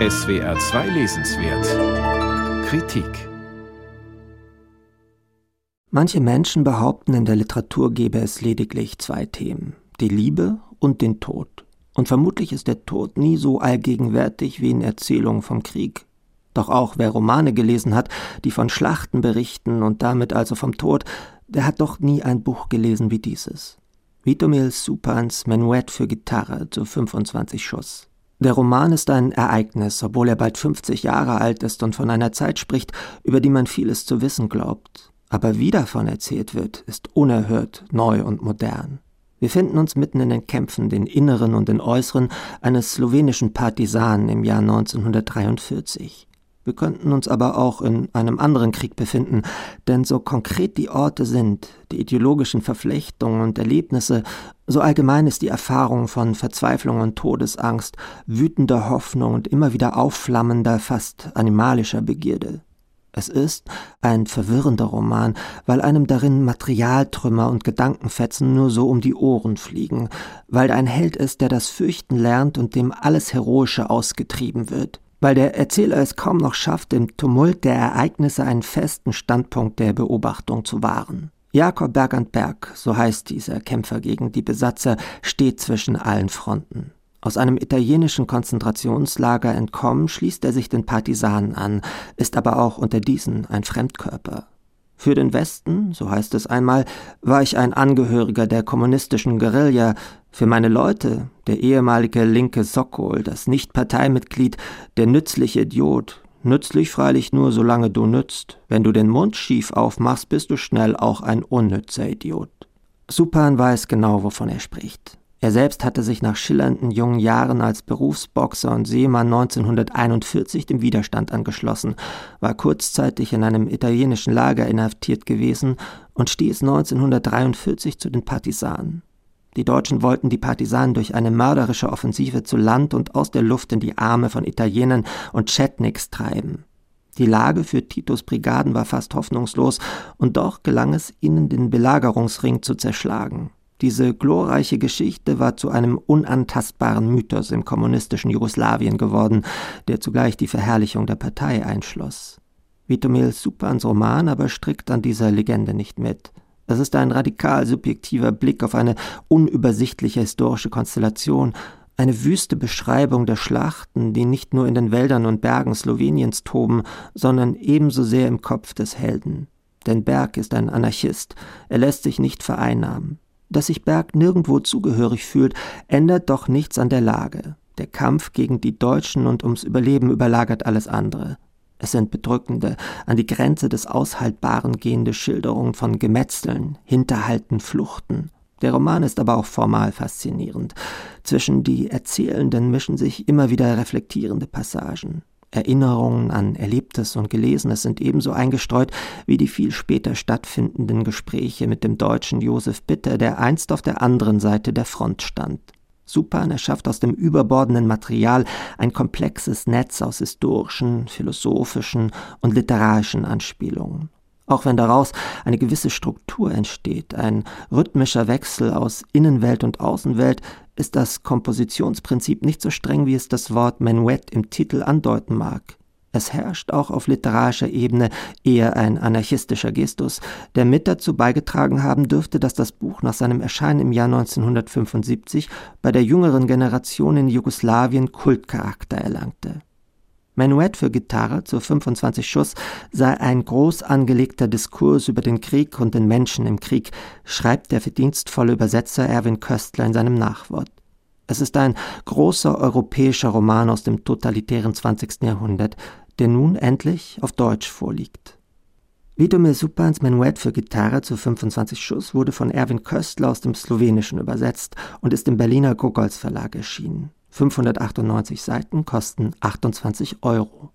SWR 2 Lesenswert Kritik Manche Menschen behaupten, in der Literatur gebe es lediglich zwei Themen, die Liebe und den Tod. Und vermutlich ist der Tod nie so allgegenwärtig wie in Erzählungen vom Krieg. Doch auch wer Romane gelesen hat, die von Schlachten berichten und damit also vom Tod, der hat doch nie ein Buch gelesen wie dieses. Vitomil Supans Menuett für Gitarre zu 25 Schuss. Der Roman ist ein Ereignis, obwohl er bald 50 Jahre alt ist und von einer Zeit spricht, über die man vieles zu wissen glaubt aber wie davon erzählt wird, ist unerhört, neu und modern. Wir finden uns mitten in den Kämpfen, den inneren und den äußeren, eines slowenischen Partisanen im Jahr 1943. Wir könnten uns aber auch in einem anderen Krieg befinden, denn so konkret die Orte sind, die ideologischen Verflechtungen und Erlebnisse, so allgemein ist die Erfahrung von Verzweiflung und Todesangst, wütender Hoffnung und immer wieder aufflammender, fast animalischer Begierde. Es ist ein verwirrender Roman, weil einem darin Materialtrümmer und Gedankenfetzen nur so um die Ohren fliegen, weil ein Held ist, der das Fürchten lernt und dem alles Heroische ausgetrieben wird, weil der Erzähler es kaum noch schafft, im Tumult der Ereignisse einen festen Standpunkt der Beobachtung zu wahren. Jakob Berg und Berg, so heißt dieser Kämpfer gegen die Besatzer, steht zwischen allen Fronten. Aus einem italienischen Konzentrationslager entkommen, schließt er sich den Partisanen an, ist aber auch unter diesen ein Fremdkörper. Für den Westen, so heißt es einmal, war ich ein Angehöriger der kommunistischen Guerilla, für meine Leute der ehemalige linke Sokol, das Nicht-Parteimitglied, der nützliche Idiot, nützlich freilich nur solange du nützt, wenn du den Mund schief aufmachst, bist du schnell auch ein unnützer Idiot. Supan weiß genau, wovon er spricht. Er selbst hatte sich nach schillernden jungen Jahren als Berufsboxer und Seemann 1941 dem Widerstand angeschlossen, war kurzzeitig in einem italienischen Lager inhaftiert gewesen und stieß 1943 zu den Partisanen. Die Deutschen wollten die Partisanen durch eine mörderische Offensive zu Land und aus der Luft in die Arme von Italienern und Chetniks treiben. Die Lage für Titos Brigaden war fast hoffnungslos, und doch gelang es ihnen, den Belagerungsring zu zerschlagen. Diese glorreiche Geschichte war zu einem unantastbaren Mythos im kommunistischen Jugoslawien geworden, der zugleich die Verherrlichung der Partei einschloss. Vitomil Supans Roman aber strickt an dieser Legende nicht mit. Es ist ein radikal subjektiver Blick auf eine unübersichtliche historische Konstellation, eine wüste Beschreibung der Schlachten, die nicht nur in den Wäldern und Bergen Sloweniens toben, sondern ebenso sehr im Kopf des Helden. Denn Berg ist ein Anarchist, er lässt sich nicht vereinnahmen. Dass sich Berg nirgendwo zugehörig fühlt, ändert doch nichts an der Lage. Der Kampf gegen die Deutschen und ums Überleben überlagert alles andere. Es sind bedrückende, an die Grenze des Aushaltbaren gehende Schilderungen von Gemetzeln, Hinterhalten, Fluchten. Der Roman ist aber auch formal faszinierend. Zwischen die Erzählenden mischen sich immer wieder reflektierende Passagen. Erinnerungen an Erlebtes und Gelesenes sind ebenso eingestreut wie die viel später stattfindenden Gespräche mit dem deutschen Josef Bitter, der einst auf der anderen Seite der Front stand. Supan erschafft aus dem überbordenden Material ein komplexes Netz aus historischen, philosophischen und literarischen Anspielungen. Auch wenn daraus eine gewisse Struktur entsteht, ein rhythmischer Wechsel aus Innenwelt und Außenwelt, ist das Kompositionsprinzip nicht so streng, wie es das Wort Menuett im Titel andeuten mag. Es herrscht auch auf literarischer Ebene eher ein anarchistischer Gestus, der mit dazu beigetragen haben dürfte, dass das Buch nach seinem Erscheinen im Jahr 1975 bei der jüngeren Generation in Jugoslawien Kultcharakter erlangte. Menuett für Gitarre zu 25 Schuss sei ein groß angelegter Diskurs über den Krieg und den Menschen im Krieg, schreibt der verdienstvolle Übersetzer Erwin Köstler in seinem Nachwort. Es ist ein großer europäischer Roman aus dem totalitären 20. Jahrhundert, der nun endlich auf Deutsch vorliegt. Vidomir Supans Menuett für Gitarre zu 25 Schuss wurde von Erwin Köstler aus dem Slowenischen übersetzt und ist im Berliner Gogols Verlag erschienen. 598 Seiten kosten 28 Euro.